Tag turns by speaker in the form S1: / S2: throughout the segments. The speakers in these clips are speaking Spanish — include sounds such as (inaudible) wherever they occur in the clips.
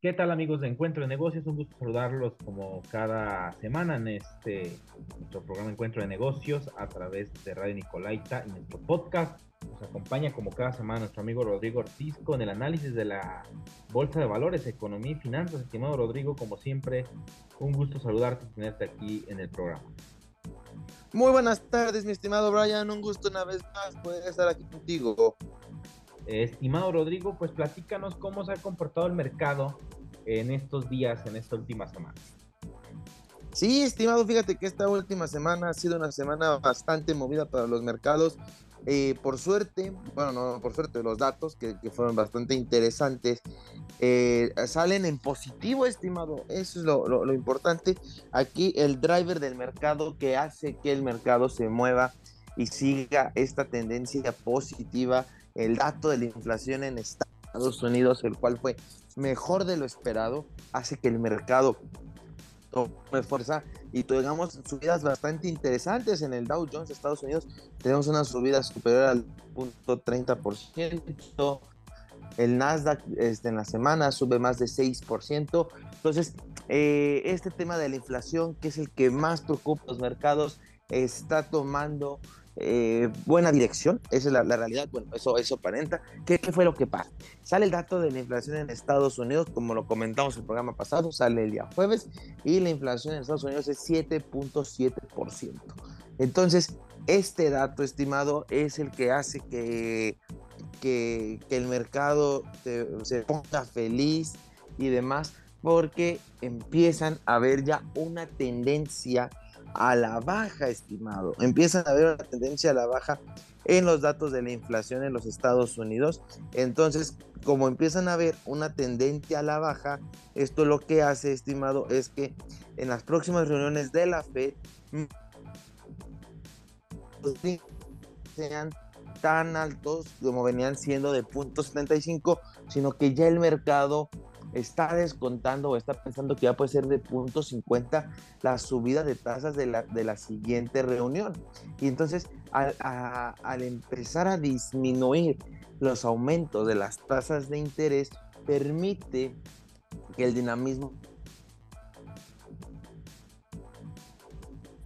S1: ¿Qué tal amigos de Encuentro de Negocios? Un gusto saludarlos como cada semana en este nuestro programa Encuentro de Negocios a través de Radio Nicolaita y nuestro podcast. Nos acompaña como cada semana nuestro amigo Rodrigo Ortiz con el análisis de la Bolsa de Valores, Economía y Finanzas. Estimado Rodrigo, como siempre, un gusto saludarte y tenerte aquí en el programa.
S2: Muy buenas tardes, mi estimado Brian. Un gusto una vez más poder estar aquí contigo.
S1: Estimado Rodrigo, pues platícanos cómo se ha comportado el mercado en estos días, en esta última semana.
S2: Sí, estimado, fíjate que esta última semana ha sido una semana bastante movida para los mercados. Eh, por suerte, bueno, no por suerte, los datos que, fueron bastante interesantes eh, salen en positivo, estimado. Eso es lo, importante. Aquí el driver del mercado que hace que el mercado se mueva y siga esta tendencia positiva. El dato de la inflación en Estados Unidos, el cual fue mejor de lo esperado, hace que el mercado tome fuerza y tengamos subidas bastante interesantes en el Dow Jones de Estados Unidos. Tenemos una subida superior al punto 30%. El Nasdaq este, en la semana sube más de 6%. Entonces, eh, este tema de la inflación, que es el que más preocupa los mercados, está tomando eh, buena dirección, esa es la, realidad, bueno, eso, eso aparenta. ¿Qué, fue lo que pasa? Sale el dato de la inflación en Estados Unidos, como lo comentamos en el programa pasado, sale el día jueves, y la inflación en Estados Unidos es 7.7%. Entonces, este dato estimado es el que hace que, que, el mercado se ponga feliz y demás, porque empiezan a ver ya una tendencia a la baja, estimado. Empiezan a ver una tendencia a la baja en los datos de la inflación en los Estados Unidos. Entonces, como empiezan a ver una tendencia a la baja, esto lo que hace, estimado, es que en las próximas reuniones de la Fed sean tan altos como venían siendo de 0.75, sino que ya el mercado está descontando o está pensando que ya puede ser de punto 50 la subida de tasas de la, de la siguiente reunión. Y entonces, al, al empezar a disminuir los aumentos de las tasas de interés, permite que el dinamismo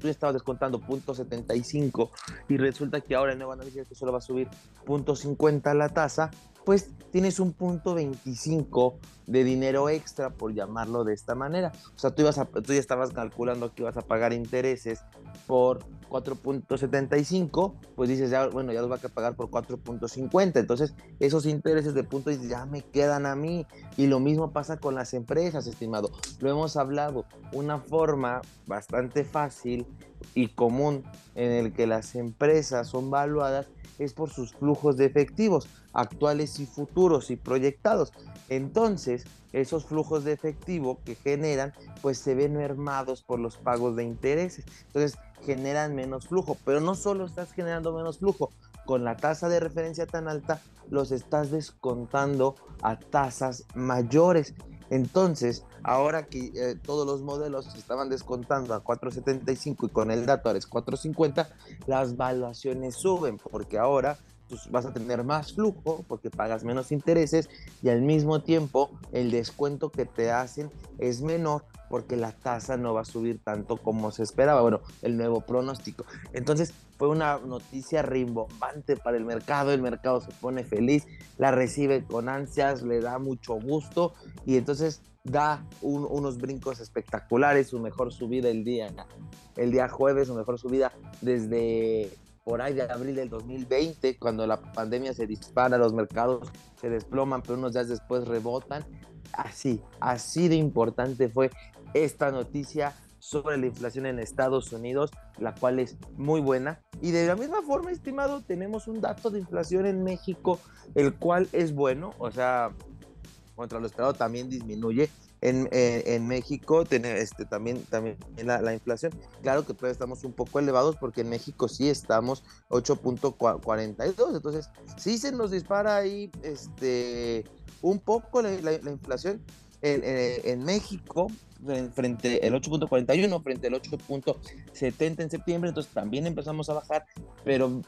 S2: tú estabas descontando punto 75 y resulta que ahora el nuevo análisis que solo va a subir punto 50 la tasa, pues tienes un punto 25 de dinero extra, por llamarlo de esta manera. O sea, tú, ibas tú ya estabas calculando que ibas a pagar intereses por 4.75, pues dices, ya, bueno, ya los va a pagar por 4.50. Entonces, esos intereses de punto ya me quedan a mí. Y lo mismo pasa con las empresas, estimado. Lo hemos hablado. Una forma bastante fácil y común en el que las empresas son valuadas es por sus flujos de efectivos actuales y futuros y proyectados. Entonces, esos flujos de efectivo que generan, pues se ven mermados por los pagos de intereses. Entonces, generan menos flujo, pero no solo estás generando menos flujo, con la tasa de referencia tan alta, los estás descontando a tasas mayores. Entonces, ahora que eh, todos los modelos estaban descontando a 4.75 y con el dato ahora es 4.50, las valuaciones suben porque ahora pues, vas a tener más flujo porque pagas menos intereses y al mismo tiempo el descuento que te hacen es menor porque la tasa no va a subir tanto como se esperaba. Bueno, el nuevo pronóstico. Entonces fue una noticia rimbombante para el mercado. El mercado se pone feliz, la recibe con ansias, le da mucho gusto y entonces da unos brincos espectaculares, su mejor subida el día, el día jueves, su mejor subida desde por ahí de abril del 2020, cuando la pandemia se dispara, los mercados se desploman, pero unos días después rebotan. Así, así de importante fue esta noticia sobre la inflación en Estados Unidos, la cual es muy buena. Y de la misma forma, estimado, tenemos un dato de inflación en México, el cual es bueno, o sea, contra lo esperado también disminuye, en, en México tiene este, también, también la, la, inflación. Claro que todavía estamos un poco elevados porque en México sí estamos 8.42. Entonces, sí se nos dispara ahí este, un poco la, inflación. En, en, México, frente el 8.41, frente al 8.70 en septiembre, entonces también empezamos a bajar, pero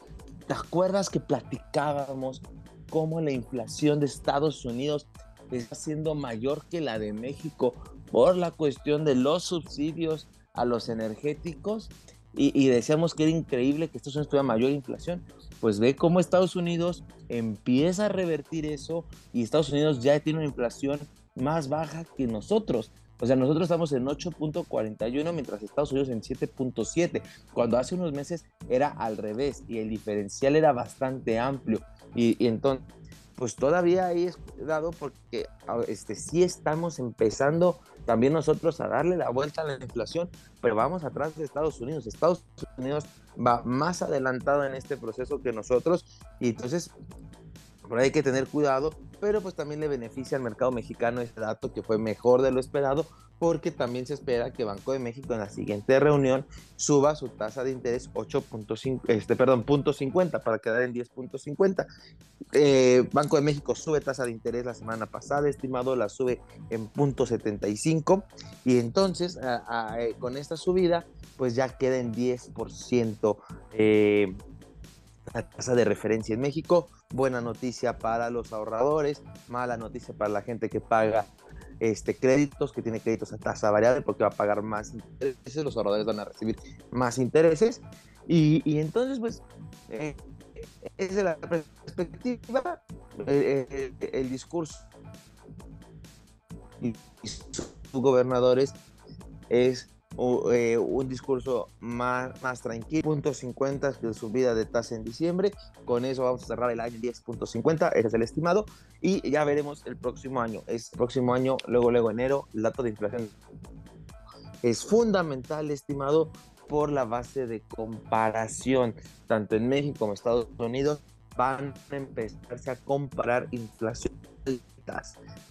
S2: ¿te acuerdas que platicábamos cómo la inflación de Estados Unidos está siendo mayor que la de México por la cuestión de los subsidios a los energéticos? Y, decíamos que era increíble que Estados Unidos tuviera mayor inflación. Pues ve cómo Estados Unidos empieza a revertir eso y Estados Unidos ya tiene una inflación más baja que nosotros. O sea, nosotros estamos en 8.41 mientras Estados Unidos en 7.7, cuando hace unos meses era al revés y el diferencial era bastante amplio. Y, entonces, pues todavía ahí es dado porque este, sí estamos empezando también nosotros a darle la vuelta a la inflación, pero vamos atrás de Estados Unidos. Estados Unidos va más adelantado en este proceso que nosotros y entonces por ahí hay que tener cuidado, pero pues también le beneficia al mercado mexicano este dato que fue mejor de lo esperado, porque también se espera que Banco de México en la siguiente reunión suba su tasa de interés 8.5, este, perdón, punto 50 para quedar en 10.50. Eh, Banco de México sube tasa de interés la semana pasada, estimado la sube en punto 75 y entonces eh, con esta subida pues ya queda en 10% eh, la tasa de referencia en México. Buena noticia para los ahorradores, mala noticia para la gente que paga este, créditos, que tiene créditos a tasa variable porque va a pagar más intereses, los ahorradores van a recibir más intereses. Y, entonces, pues, eh, es la perspectiva, eh, eh, el discurso y sus gobernadores es eh, un discurso más, más tranquilo. Punto 50 de subida de tasa en diciembre. Con eso vamos a cerrar el año 10.50. Ese es el estimado. Y ya veremos el próximo año. Es próximo año, luego, luego enero, el dato de inflación. Es fundamental, estimado, por la base de comparación. Tanto en México como en Estados Unidos van a empezarse a comparar inflación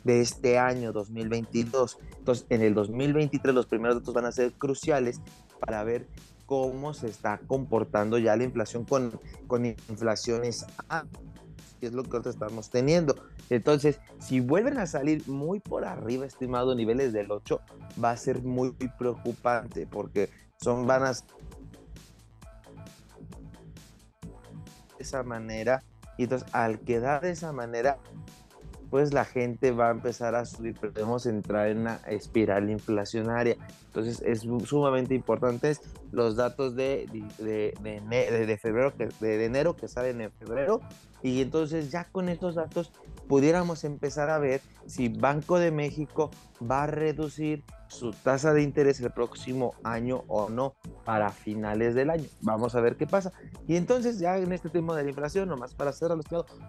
S2: de este año 2022. Entonces, en el 2023 los primeros datos van a ser cruciales para ver cómo se está comportando ya la inflación con, con inflaciones que es lo que nosotros estamos teniendo. Entonces, si vuelven a salir muy por arriba, estimado, niveles del 8, va a ser muy, preocupante porque son vanas de esa manera. Y entonces, al quedar de esa manera, pues la gente va a empezar a subir, podemos entrar en una espiral inflacionaria. Entonces es sumamente importante los datos de, de, de, febrero, de enero que salen en febrero, y entonces ya con estos datos pudiéramos empezar a ver si Banco de México va a reducir su tasa de interés el próximo año o no para finales del año. Vamos a ver qué pasa. Y entonces ya en este tema de la inflación, nomás para cerrar los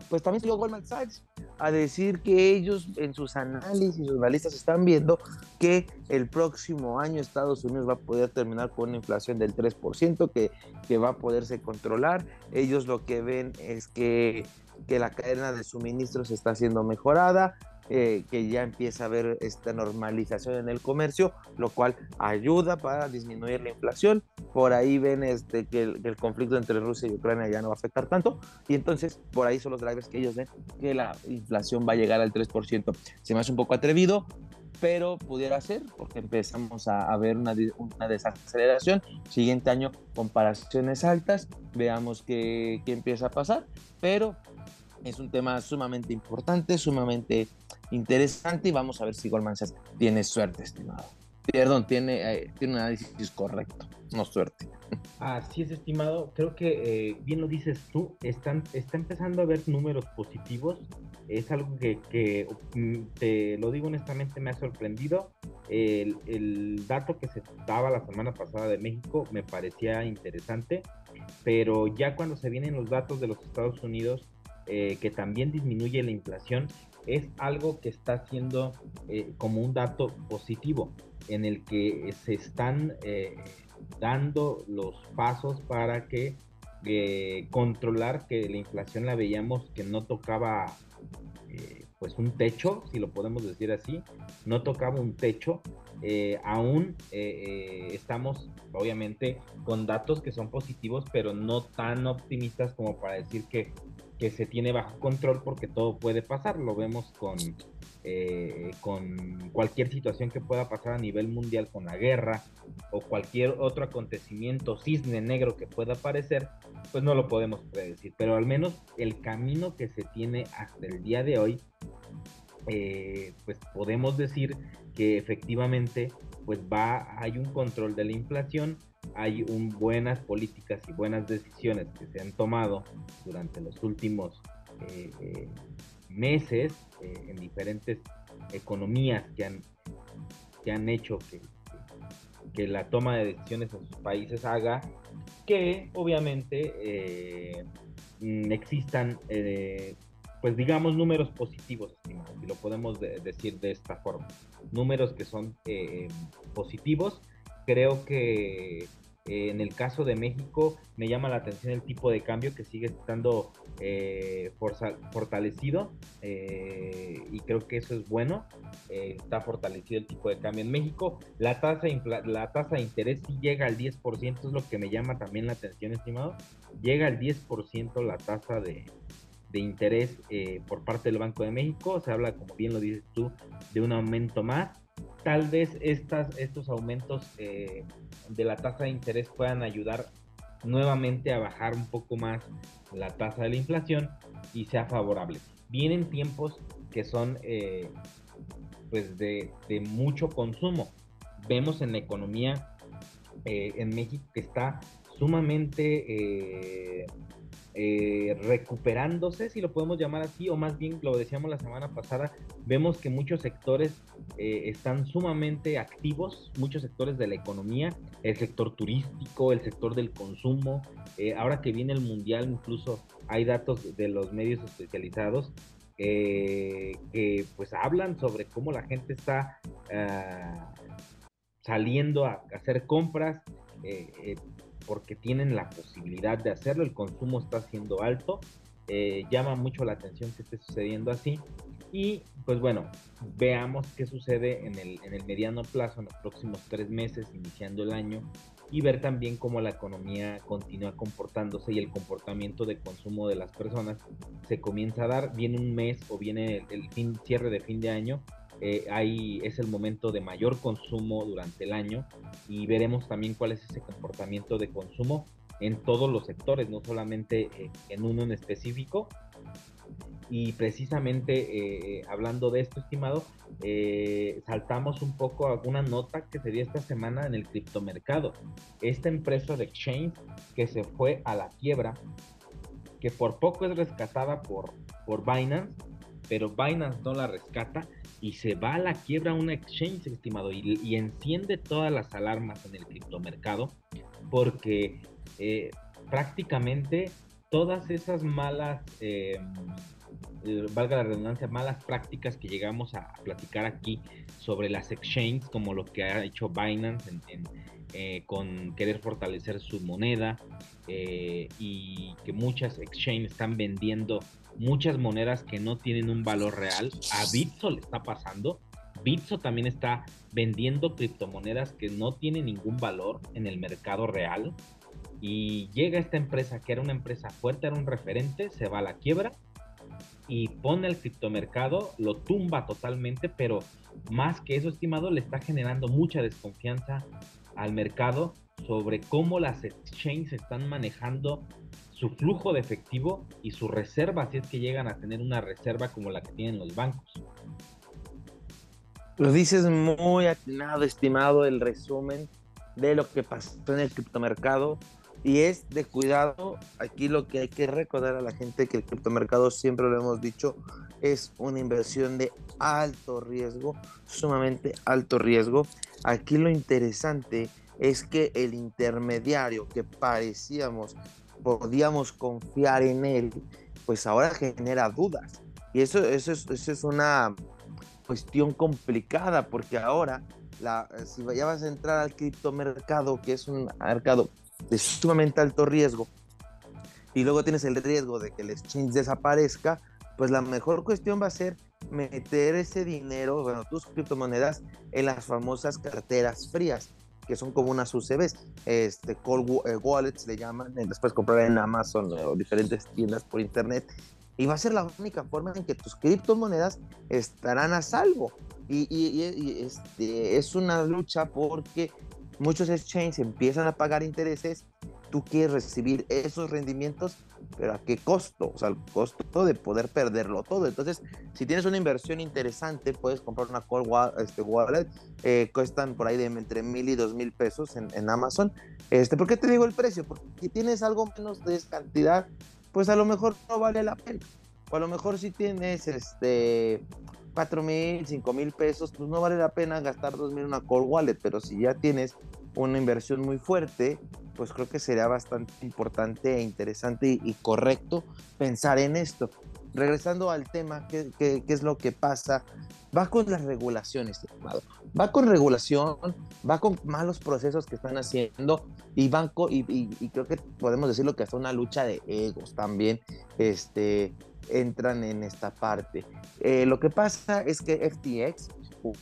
S2: pues también salió Goldman Sachs a decir que ellos en sus análisis, sus analistas están viendo que el próximo año Estados Unidos va a poder terminar con una inflación del 3%, que, que va a poderse controlar. Ellos lo que ven es que, que la cadena de suministros está siendo mejorada, eh, que ya empieza a haber esta normalización en el comercio, lo cual ayuda para disminuir la inflación. Por ahí ven este, que, el, conflicto entre Rusia y Ucrania ya no va a afectar tanto. Y entonces, por ahí son los drivers que ellos ven que la inflación va a llegar al 3%. Se me hace un poco atrevido, pero pudiera ser porque empezamos a, ver una, una, desaceleración. Siguiente año, comparaciones altas, veamos qué, qué empieza a pasar, pero es un tema sumamente importante, sumamente interesante y vamos a ver si Goldman Sachs tiene suerte, estimado. Perdón, tiene, eh, tiene un análisis correcto, no suerte.
S1: Así es, estimado. Creo que eh, bien lo dices tú, están, está empezando a haber números positivos. Es algo que, mm, te lo digo honestamente, me ha sorprendido. El, el, dato que se daba la semana pasada de México me parecía interesante, pero ya cuando se vienen los datos de los Estados Unidos, eh, que también disminuye la inflación, es algo que está siendo eh, como un dato positivo, en el que se están eh, dando los pasos para que controlar que la inflación la veíamos que no tocaba pues un techo, si lo podemos decir así, no tocaba un techo, aún estamos obviamente con datos que son positivos, pero no tan optimistas como para decir que que se tiene bajo control porque todo puede pasar. Lo vemos con, eh, con cualquier situación que pueda pasar a nivel mundial, con la guerra o cualquier otro acontecimiento cisne negro que pueda aparecer, pues no lo podemos predecir. Pero al menos el camino que se tiene hasta el día de hoy, eh, pues podemos decir que efectivamente pues va, hay un control de la inflación, hay un, buenas políticas y buenas decisiones que se han tomado durante los últimos eh, eh, meses eh, en diferentes economías que han, que han hecho que, que, la toma de decisiones en sus países haga que obviamente mm, existan pues digamos números positivos, estimados, si lo podemos decir de esta forma. Números que son positivos. Creo que eh, en el caso de México me llama la atención el tipo de cambio que sigue estando eh, fortalecido eh, y creo que eso es bueno. está fortalecido el tipo de cambio en México. La tasa, la tasa de interés sí llega al 10%, es lo que me llama también la atención, estimado. Llega al 10% la tasa de, de interés por parte del Banco de México. Se habla, como bien lo dices tú, de un aumento más tal vez estas, estos aumentos eh, de la tasa de interés puedan ayudar nuevamente a bajar un poco más la tasa de la inflación y sea favorable. Vienen tiempos que son eh, pues de, mucho consumo. Vemos en la economía eh, en México que está sumamente eh, recuperándose, si lo podemos llamar así, o más bien lo decíamos la semana pasada, vemos que muchos sectores eh, están sumamente activos, muchos sectores de la economía, el sector turístico, el sector del consumo, eh, ahora que viene el mundial, incluso hay datos de los medios especializados que pues hablan sobre cómo la gente está ah, saliendo a hacer compras, porque tienen la posibilidad de hacerlo, el consumo está siendo alto, eh, llama mucho la atención que esté sucediendo así. Y pues bueno, veamos qué sucede en el, en el mediano plazo, en los próximos tres meses, iniciando el año, y ver también cómo la economía continúa comportándose y el comportamiento de consumo de las personas se comienza a dar. Viene un mes o viene el, fin, cierre de fin de año eh, es el momento de mayor consumo durante el año y veremos también cuál es ese comportamiento de consumo en todos los sectores, no solamente eh, en uno en específico. Y precisamente eh, hablando de esto, estimado, saltamos un poco a una nota que se dio esta semana en el criptomercado. Esta empresa de exchange que se fue a la quiebra, que por poco es rescatada por, por Binance, pero Binance no la rescata y se va a la quiebra una exchange, estimado, y, enciende todas las alarmas en el criptomercado, porque eh, prácticamente todas esas malas, eh, eh, valga la redundancia, malas prácticas que llegamos a, platicar aquí sobre las exchanges, como lo que ha hecho Binance con querer fortalecer su moneda y que muchas exchanges están vendiendo muchas monedas que no tienen un valor real. A Bitso le está pasando. Bitso también está vendiendo criptomonedas que no tienen ningún valor en el mercado real. Y llega esta empresa que era una empresa fuerte, era un referente, se va a la quiebra y pone el criptomercado, lo tumba totalmente, pero más que eso, estimado, le está generando mucha desconfianza al mercado sobre cómo las exchanges están manejando su flujo de efectivo y su reserva, si es que llegan a tener una reserva como la que tienen los bancos.
S2: Lo dices muy atinado, estimado, el resumen de lo que pasó en el criptomercado. Y es de cuidado, aquí lo que hay que recordar a la gente que el criptomercado, siempre lo hemos dicho, es una inversión de alto riesgo, sumamente alto riesgo. Aquí lo interesante es que el intermediario que parecíamos podíamos confiar en él, pues ahora genera dudas. Y eso, eso, es, eso es una cuestión complicada porque ahora si ya vas a entrar al criptomercado, que es un mercado de sumamente alto riesgo, y luego tienes el riesgo de que el exchange desaparezca, pues la mejor cuestión va a ser meter ese dinero, bueno, tus criptomonedas en las famosas carteras frías que son como unas UCBs, este, cold eh, wallets le llaman, después comprar en Amazon o diferentes tiendas por internet, y va a ser la única forma en que tus criptomonedas estarán a salvo. Y, y, este, es una lucha porque muchos exchanges empiezan a pagar intereses, tú quieres recibir esos rendimientos, pero ¿a qué costo? O sea, el costo de poder perderlo todo. Entonces, si tienes una inversión interesante, puedes comprar una Core wallet, este, wallet eh, cuestan por ahí de entre mil y dos mil pesos en, Amazon. Este, ¿Por qué te digo el precio? Porque si tienes algo menos de esa cantidad, pues a lo mejor no vale la pena. O a lo mejor si tienes este 4 mil, 5 mil pesos, pues no vale la pena gastar 2 mil en una Core Wallet, pero si ya tienes una inversión muy fuerte, pues creo que sería bastante importante e interesante y, correcto pensar en esto. Regresando al tema, ¿qué, ¿qué, qué, es lo que pasa? Va con las regulaciones, estimado. Va con regulación, va con malos procesos que están haciendo y banco, y, y, y creo que podemos decirlo que hasta una lucha de egos también, este, entran en esta parte. Eh, lo que pasa es que FTX,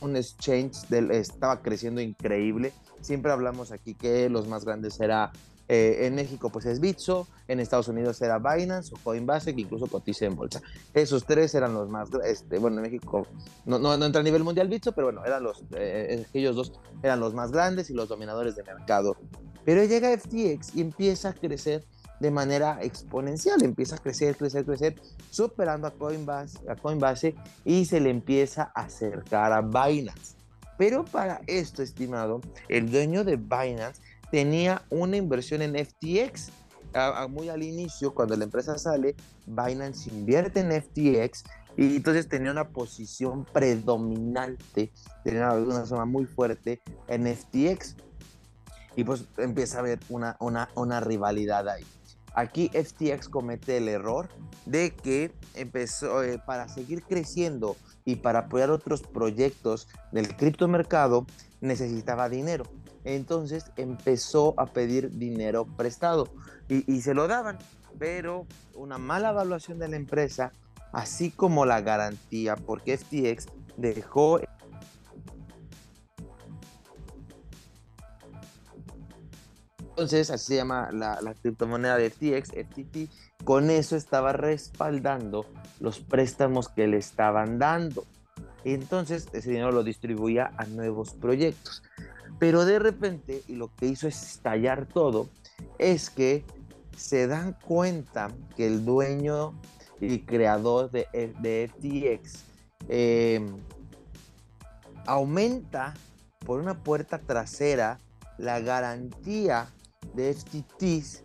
S2: un exchange, del, estaba creciendo increíble. Siempre hablamos aquí que los más grandes era eh, en México pues es Bitso, en Estados Unidos era Binance o Coinbase que incluso cotiza en bolsa. Esos tres eran los más, este, bueno, en México no, no, entra a nivel mundial Bitso, pero bueno, eran los, eh, ellos dos eran los más grandes y los dominadores de mercado. Pero llega FTX y empieza a crecer de manera exponencial, empieza a crecer, crecer, crecer, superando a Coinbase, a Coinbase y se le empieza a acercar a Binance. Pero para esto, estimado, el dueño de Binance tenía una inversión en FTX. muy al inicio, cuando la empresa sale, Binance invierte en FTX y entonces tenía una posición predominante, tenía una zona muy fuerte en FTX. Y pues empieza a haber una, una, una rivalidad ahí. Aquí FTX comete el error de que empezó eh, para seguir creciendo y para apoyar otros proyectos del criptomercado necesitaba dinero. Entonces empezó a pedir dinero prestado y, y se lo daban, pero una mala evaluación de la empresa, así como la garantía, porque FTX dejó Entonces, así se llama la, criptomoneda de FTX, FTT. Con eso estaba respaldando los préstamos que le estaban dando. Entonces, ese dinero lo distribuía a nuevos proyectos. Pero de repente, y lo que hizo es estallar todo, es que se dan cuenta que el dueño y creador de, de FTX eh, aumenta por una puerta trasera la garantía de FTTs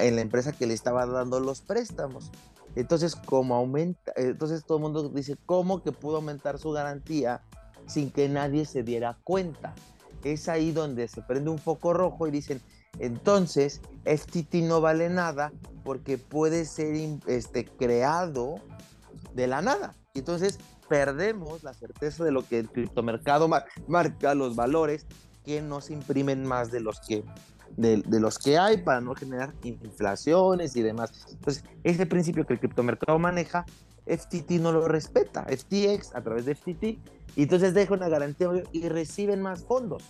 S2: en la empresa que le estaba dando los préstamos. Entonces, como aumenta, entonces todo el mundo dice, ¿cómo que pudo aumentar su garantía sin que nadie se diera cuenta? Es ahí donde se prende un foco rojo y dicen, entonces FTT no vale nada porque puede ser este, creado de la nada. Entonces perdemos la certeza de lo que el criptomercado marca, los valores que no se imprimen más de los que de, los que hay para no generar inflaciones y demás. Entonces, ese principio que el criptomercado maneja, FTT no lo respeta, FTX a través de FTT, y entonces deja una garantía y reciben más fondos.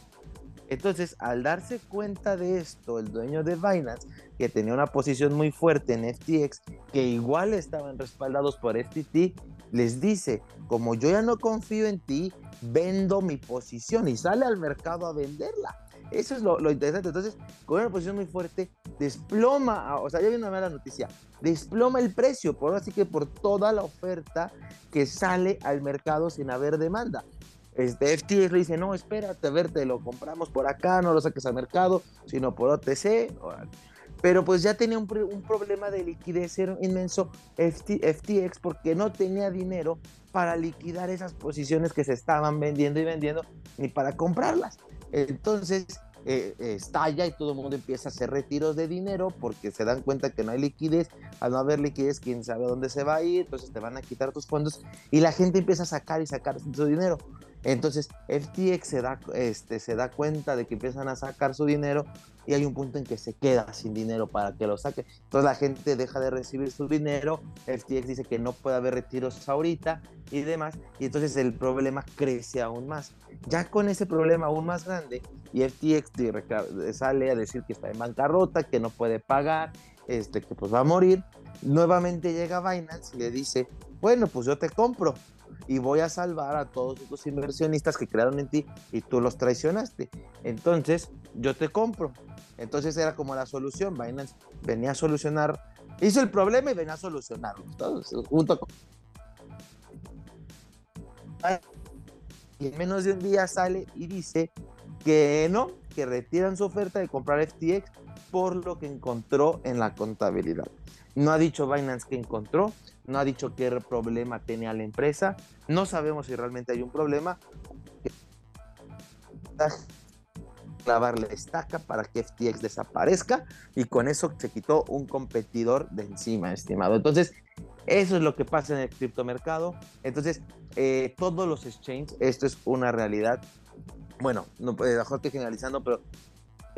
S2: Entonces, al darse cuenta de esto, el dueño de Binance, que tenía una posición muy fuerte en FTX, que igual estaban respaldados por FTT, les dice, como yo ya no confío en ti, vendo mi posición y sale al mercado a venderla. Eso es lo, interesante. Entonces, con una posición muy fuerte, desploma, o sea, ya viene una mala noticia, desploma el precio, por así que por toda la oferta que sale al mercado sin haber demanda. Este FTX le dice, no, espérate, a ver, te lo compramos por acá, no lo saques al mercado, sino por OTC. Pero pues ya tenía un, problema de liquidez inmenso FTX porque no tenía dinero para liquidar esas posiciones que se estaban vendiendo y vendiendo, ni para comprarlas. Entonces eh, estalla y todo el mundo empieza a hacer retiros de dinero porque se dan cuenta que no hay liquidez. Al no haber liquidez, quién sabe dónde se va a ir, entonces te van a quitar tus fondos y la gente empieza a sacar y sacar su dinero. Entonces FTX se da, este, se da cuenta de que empiezan a sacar su dinero y hay un punto en que se queda sin dinero para que lo saque. Entonces la gente deja de recibir su dinero, FTX dice que no puede haber retiros ahorita y demás, y entonces el problema crece aún más. Ya con ese problema aún más grande, y FTX sale a decir que está en bancarrota, que no puede pagar, este, que pues va a morir, nuevamente llega Binance y le dice, bueno, pues yo te compro y voy a salvar a todos esos inversionistas que crearon en ti y tú los traicionaste. Entonces, yo te compro. Entonces era como la solución. Binance venía a solucionar, hizo el problema y venía a solucionarlo. Todos, junto con... Y en menos de un día sale y dice que no, que retiran su oferta de comprar FTX por lo que encontró en la contabilidad. No ha dicho Binance que encontró, no ha dicho qué problema tenía la empresa, no sabemos si realmente hay un problema. Clavarle estaca para que FTX desaparezca y con eso se quitó un competidor de encima, estimado. Entonces, eso es lo que pasa en el criptomercado. Entonces, eh, todos los exchanges, esto es una realidad. Bueno, no, mejor estoy generalizando, pero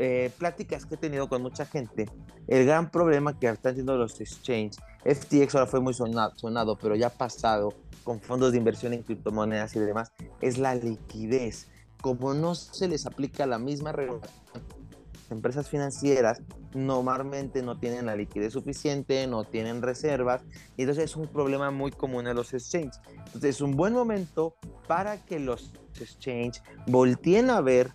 S2: eh, pláticas que he tenido con mucha gente, el gran problema que están teniendo los exchanges, FTX ahora fue muy sonado, sonado, pero ya pasado con fondos de inversión en criptomonedas y demás, es la liquidez. Como no se les aplica la misma regulación, empresas financieras normalmente no tienen la liquidez suficiente, no tienen reservas, y entonces es un problema muy común en los exchanges. Entonces es un buen momento para que los exchanges volteen a ver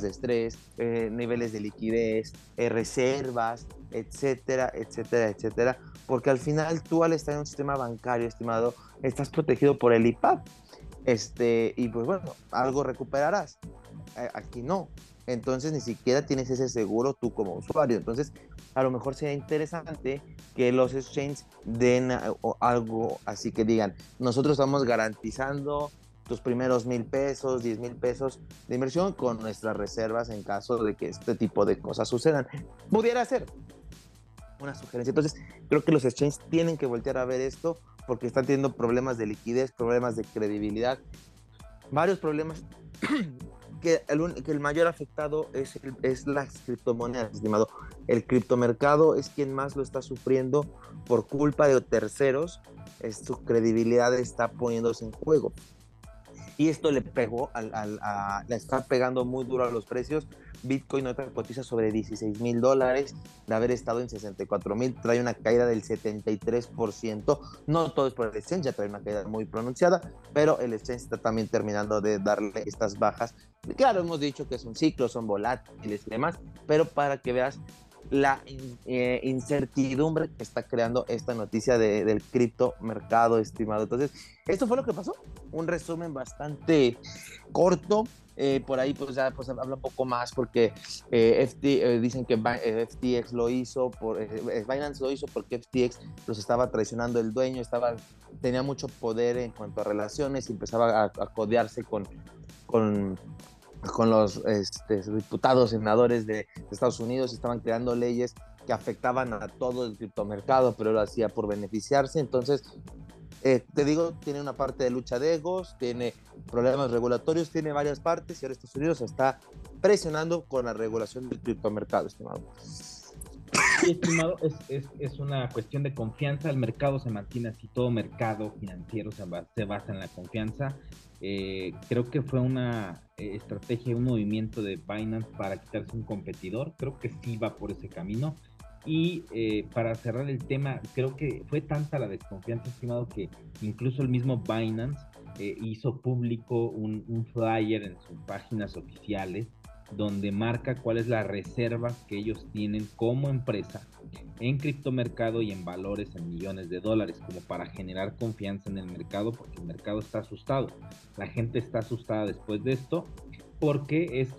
S2: de estrés, eh, niveles de liquidez, eh, reservas, etcétera, etcétera, etcétera, porque al final tú al estar en un sistema bancario, estimado, estás protegido por el IPAP, este, y pues bueno, algo recuperarás. Eh, aquí no. Entonces ni siquiera tienes ese seguro tú como usuario. Entonces, a lo mejor sería interesante que los exchanges den algo así que digan, nosotros estamos garantizando tus primeros mil pesos, diez mil pesos de inversión con nuestras reservas en caso de que este tipo de cosas sucedan. Pudiera ser una sugerencia. Entonces, creo que los exchanges tienen que voltear a ver esto porque están teniendo problemas de liquidez, problemas de credibilidad, varios problemas (clears throat) que el, que el mayor afectado es, es las criptomonedas, estimado. El criptomercado es quien más lo está sufriendo por culpa de terceros. Es, su credibilidad está poniéndose en juego y esto le pegó, al, a, le está pegando muy duro a los precios. Bitcoin otra cotiza sobre 16 mil dólares, de haber estado en 64 mil, trae una caída del 73%. No todo es por el exchange, ya trae una caída muy pronunciada, pero el exchange está también terminando de darle estas bajas. Claro, hemos dicho que es un ciclo, son volátiles y demás, pero para que veas la eh, incertidumbre que está creando esta noticia del cripto mercado, estimado. Entonces, esto fue lo que pasó. Un resumen bastante corto. Eh, por ahí pues ya pues habla un poco más porque eh, FT, dicen que FTX lo hizo, por, Binance lo hizo porque FTX los estaba traicionando el dueño, estaba, tenía mucho poder en cuanto a relaciones y empezaba a, a codearse con, con con los este, diputados, senadores de, Estados Unidos, estaban creando leyes que afectaban a todo el criptomercado, pero lo hacía por beneficiarse. Entonces, eh, te digo, tiene una parte de lucha de egos, tiene problemas regulatorios, tiene varias partes y ahora Estados Unidos está presionando con la regulación del criptomercado, estimado.
S1: Sí, estimado, es, es, es, una cuestión de confianza. El mercado se mantiene así, todo mercado financiero se, se basa en la confianza. Eh, creo que fue una eh, estrategia, un movimiento de Binance para quitarse un competidor. Creo que sí va por ese camino. Y eh, para cerrar el tema, creo que fue tanta la desconfianza, estimado, que incluso el mismo Binance hizo público un, un flyer en sus páginas oficiales donde marca cuál es la reserva que ellos tienen como empresa en criptomercado y en valores en millones de dólares, como para generar confianza en el mercado, porque el mercado está asustado. La gente está asustada después de esto, porque es,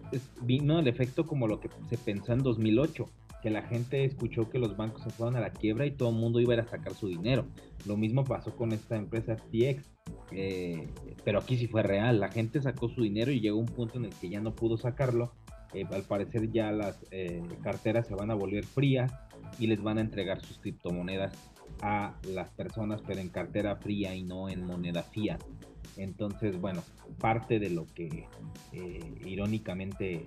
S1: vino el efecto como lo que se pensó en 2008, que la gente escuchó que los bancos se fueron a la quiebra y todo el mundo iba a ir a sacar su dinero. Lo mismo pasó con esta empresa FTX, eh, pero aquí sí fue real. La gente sacó su dinero y llegó un punto en el que ya no pudo sacarlo eh, al parecer ya las eh, carteras se van a volver frías y les van a entregar sus criptomonedas a las personas, pero en cartera fría y no en moneda fiat. Entonces, bueno, parte de lo que eh, irónicamente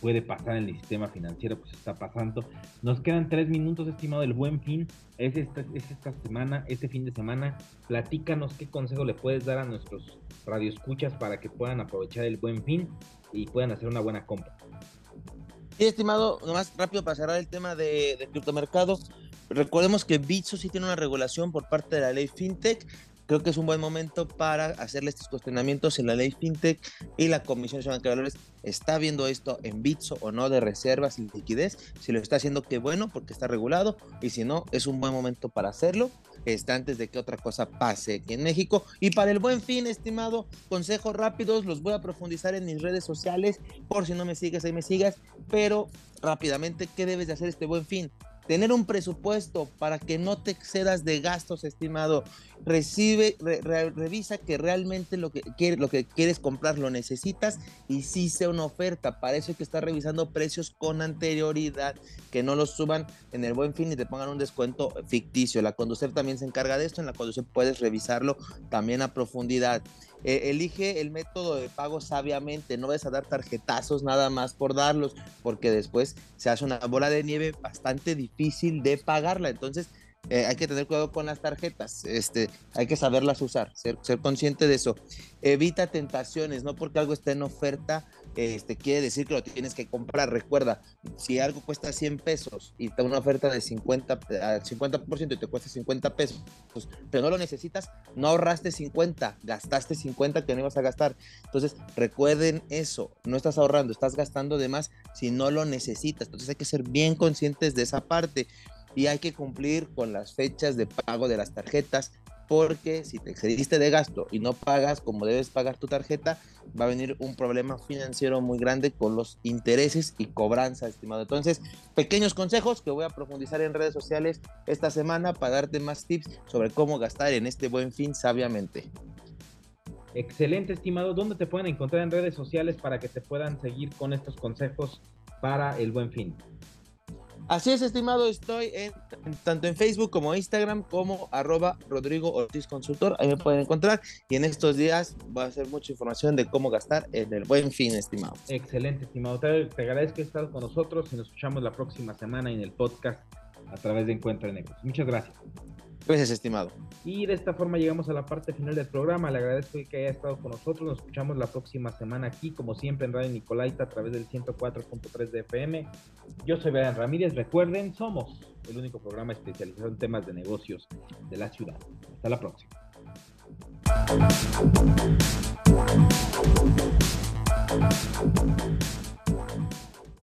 S1: puede pasar en el sistema financiero, pues está pasando. Nos quedan tres minutos, estimado, el buen fin. Es esta, es esta semana, este fin de semana. Platícanos qué consejo le puedes dar a nuestros radioescuchas para que puedan aprovechar el buen fin y puedan hacer una buena compra.
S2: Sí, estimado, nomás rápido para cerrar el tema de, de criptomercado. Recordemos que Bitso sí tiene una regulación por parte de la ley FinTech creo que es un buen momento para hacerle estos cuestionamientos en la ley FinTech y la Comisión Nacional de Valores está viendo esto en Bitso o no de reservas y liquidez. Si lo está haciendo, qué bueno, porque está regulado y si no, es un buen momento para hacerlo. Está antes de que otra cosa pase aquí en México. Y para el buen fin, estimado, consejos rápidos, los voy a profundizar en mis redes sociales, por si no me sigues, ahí me sigas, pero rápidamente, ¿qué debes de hacer este buen fin? Tener un presupuesto para que no te excedas de gastos, estimado. Recibe, revisa que realmente lo que, quieres, lo que quieres comprar lo necesitas y si sea una oferta. Para eso hay que estar revisando precios con anterioridad, que no los suban en el buen fin y te pongan un descuento ficticio. La conducir también se encarga de esto. En la conducción puedes revisarlo también a profundidad. Eh, elige el método de pago sabiamente, no vas a dar tarjetazos nada más por darlos, porque después se hace una bola de nieve bastante difícil de pagarla. Entonces, eh, hay que tener cuidado con las tarjetas, este, hay que saberlas usar, ser, ser consciente de eso. Evita tentaciones, no porque algo esté en oferta, este, quiere decir que lo tienes que comprar. Recuerda, si algo cuesta 100 pesos y te da una oferta de 50 al 50% y te cuesta 50 pesos, pero no lo necesitas, no ahorraste 50, gastaste 50 que no ibas a gastar. Entonces, recuerden eso, no estás ahorrando, estás gastando de más si no lo necesitas. Entonces, hay que ser bien conscientes de esa parte y hay que cumplir con las fechas de pago de las tarjetas porque si te excediste de gasto y no pagas como debes pagar tu tarjeta, va a venir un problema financiero muy grande con los intereses y cobranza, estimado. Entonces, pequeños consejos que voy a profundizar en redes sociales esta semana para darte más tips sobre cómo gastar en este buen fin sabiamente.
S1: Excelente, estimado. ¿Dónde te pueden encontrar en redes sociales para que te puedan seguir con estos consejos para el buen fin?
S2: Así es, estimado, estoy en, tanto en Facebook como Instagram como arroba Rodrigo Ortiz Consultor, ahí me pueden encontrar y en estos días va a ser mucha información de cómo gastar en el buen fin, estimado.
S1: Excelente, estimado, te, agradezco que con nosotros y nos escuchamos la próxima semana en el podcast a través de Encuentro de Negocios. Muchas gracias.
S2: Gracias, estimado.
S1: Y de esta forma llegamos a la parte final del programa. Le agradezco que haya estado con nosotros. Nos escuchamos la próxima semana aquí, como siempre, en Radio Nicolaita a través del 104.3 de FM. Yo soy Brian Ramírez. Recuerden, somos el único programa especializado en temas de negocios de la ciudad. Hasta la próxima.